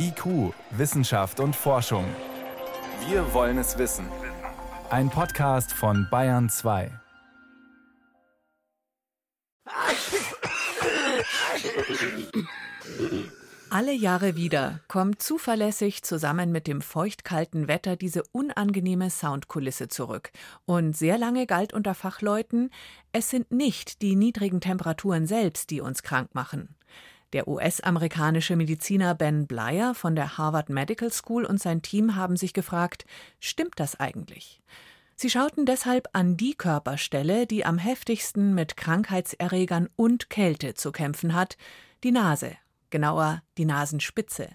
IQ, Wissenschaft und Forschung. Wir wollen es wissen. Ein Podcast von Bayern 2. Alle Jahre wieder kommt zuverlässig zusammen mit dem feuchtkalten Wetter diese unangenehme Soundkulisse zurück. Und sehr lange galt unter Fachleuten, es sind nicht die niedrigen Temperaturen selbst, die uns krank machen. Der US-amerikanische Mediziner Ben Blyer von der Harvard Medical School und sein Team haben sich gefragt, stimmt das eigentlich? Sie schauten deshalb an die Körperstelle, die am heftigsten mit Krankheitserregern und Kälte zu kämpfen hat, die Nase, genauer die Nasenspitze.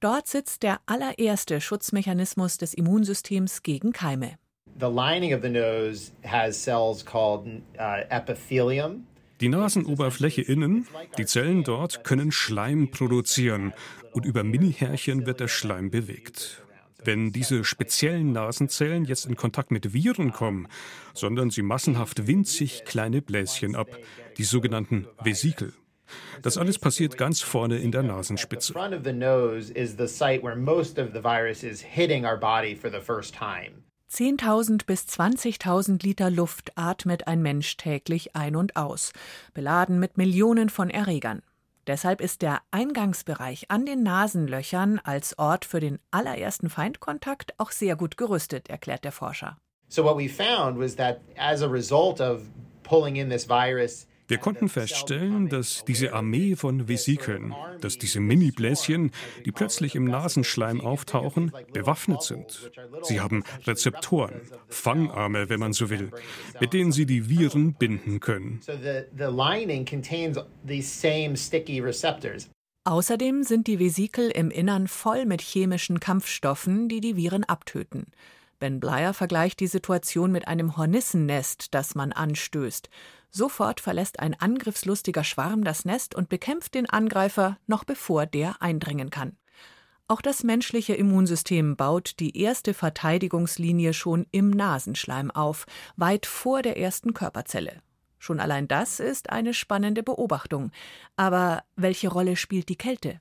Dort sitzt der allererste Schutzmechanismus des Immunsystems gegen Keime. The lining of the nose has cells called uh, epithelium. Die Nasenoberfläche innen, die Zellen dort können Schleim produzieren und über Minihärchen wird der Schleim bewegt. Wenn diese speziellen Nasenzellen jetzt in Kontakt mit Viren kommen, sondern sie massenhaft winzig kleine Bläschen ab, die sogenannten Vesikel. Das alles passiert ganz vorne in der Nasenspitze. Zehntausend bis 20.000 Liter Luft atmet ein Mensch täglich ein und aus, beladen mit Millionen von Erregern. Deshalb ist der Eingangsbereich an den Nasenlöchern als Ort für den allerersten Feindkontakt auch sehr gut gerüstet, erklärt der Forscher. So what we found was that as a result of pulling in this virus wir konnten feststellen, dass diese Armee von Vesikeln, dass diese Mini-Bläschen, die plötzlich im Nasenschleim auftauchen, bewaffnet sind. Sie haben Rezeptoren, Fangarme, wenn man so will, mit denen sie die Viren binden können. Außerdem sind die Vesikel im Innern voll mit chemischen Kampfstoffen, die die Viren abtöten. Ben Bleier vergleicht die Situation mit einem Hornissennest, das man anstößt. Sofort verlässt ein angriffslustiger Schwarm das Nest und bekämpft den Angreifer, noch bevor der eindringen kann. Auch das menschliche Immunsystem baut die erste Verteidigungslinie schon im Nasenschleim auf, weit vor der ersten Körperzelle. Schon allein das ist eine spannende Beobachtung. Aber welche Rolle spielt die Kälte?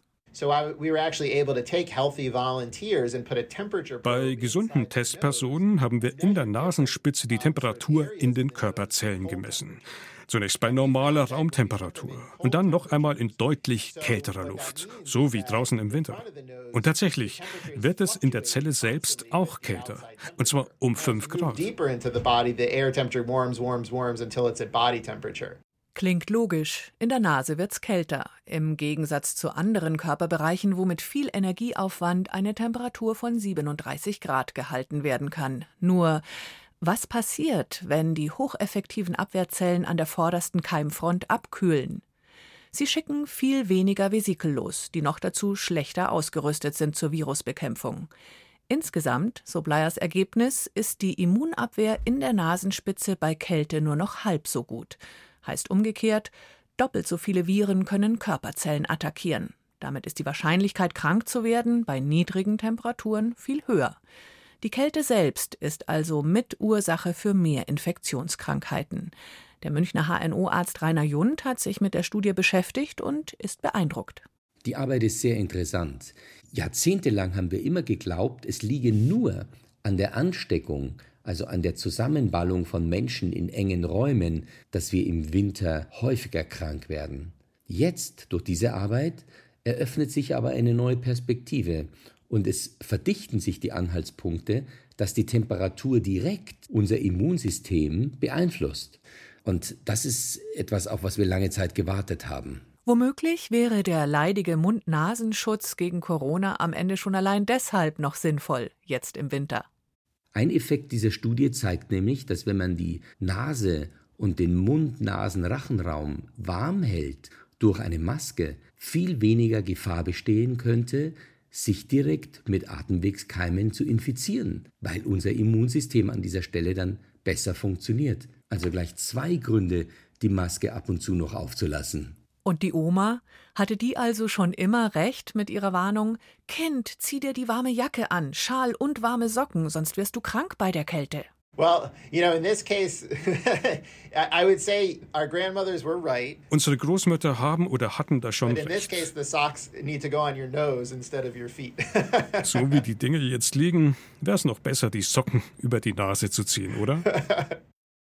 Bei gesunden Testpersonen haben wir in der Nasenspitze die Temperatur in den Körperzellen gemessen. Zunächst bei normaler Raumtemperatur und dann noch einmal in deutlich kälterer Luft, so wie draußen im Winter. Und tatsächlich wird es in der Zelle selbst auch kälter, und zwar um 5 Grad. Klingt logisch. In der Nase wird's kälter. Im Gegensatz zu anderen Körperbereichen, wo mit viel Energieaufwand eine Temperatur von 37 Grad gehalten werden kann. Nur, was passiert, wenn die hocheffektiven Abwehrzellen an der vordersten Keimfront abkühlen? Sie schicken viel weniger Vesikel los, die noch dazu schlechter ausgerüstet sind zur Virusbekämpfung. Insgesamt, so Bleiers Ergebnis, ist die Immunabwehr in der Nasenspitze bei Kälte nur noch halb so gut. Heißt umgekehrt, doppelt so viele Viren können Körperzellen attackieren. Damit ist die Wahrscheinlichkeit, krank zu werden, bei niedrigen Temperaturen viel höher. Die Kälte selbst ist also Mitursache für mehr Infektionskrankheiten. Der Münchner HNO-Arzt Rainer Jund hat sich mit der Studie beschäftigt und ist beeindruckt. Die Arbeit ist sehr interessant. Jahrzehntelang haben wir immer geglaubt, es liege nur an der Ansteckung also an der Zusammenballung von Menschen in engen Räumen, dass wir im Winter häufiger krank werden. Jetzt, durch diese Arbeit, eröffnet sich aber eine neue Perspektive und es verdichten sich die Anhaltspunkte, dass die Temperatur direkt unser Immunsystem beeinflusst. Und das ist etwas, auf was wir lange Zeit gewartet haben. Womöglich wäre der leidige Mund-Nasenschutz gegen Corona am Ende schon allein deshalb noch sinnvoll, jetzt im Winter. Ein Effekt dieser Studie zeigt nämlich, dass wenn man die Nase und den Mund-Nasen-Rachenraum warm hält durch eine Maske, viel weniger Gefahr bestehen könnte, sich direkt mit Atemwegskeimen zu infizieren, weil unser Immunsystem an dieser Stelle dann besser funktioniert. Also gleich zwei Gründe, die Maske ab und zu noch aufzulassen. Und die Oma? Hatte die also schon immer recht mit ihrer Warnung? Kind, zieh dir die warme Jacke an, Schal und warme Socken, sonst wirst du krank bei der Kälte. Well, you know, in this case, I would say our grandmothers were right. Unsere Großmütter haben oder hatten da schon But in this recht. case, the socks need to go on your nose instead of your feet. So wie die Dinge jetzt liegen, wäre es noch besser, die Socken über die Nase zu ziehen, oder?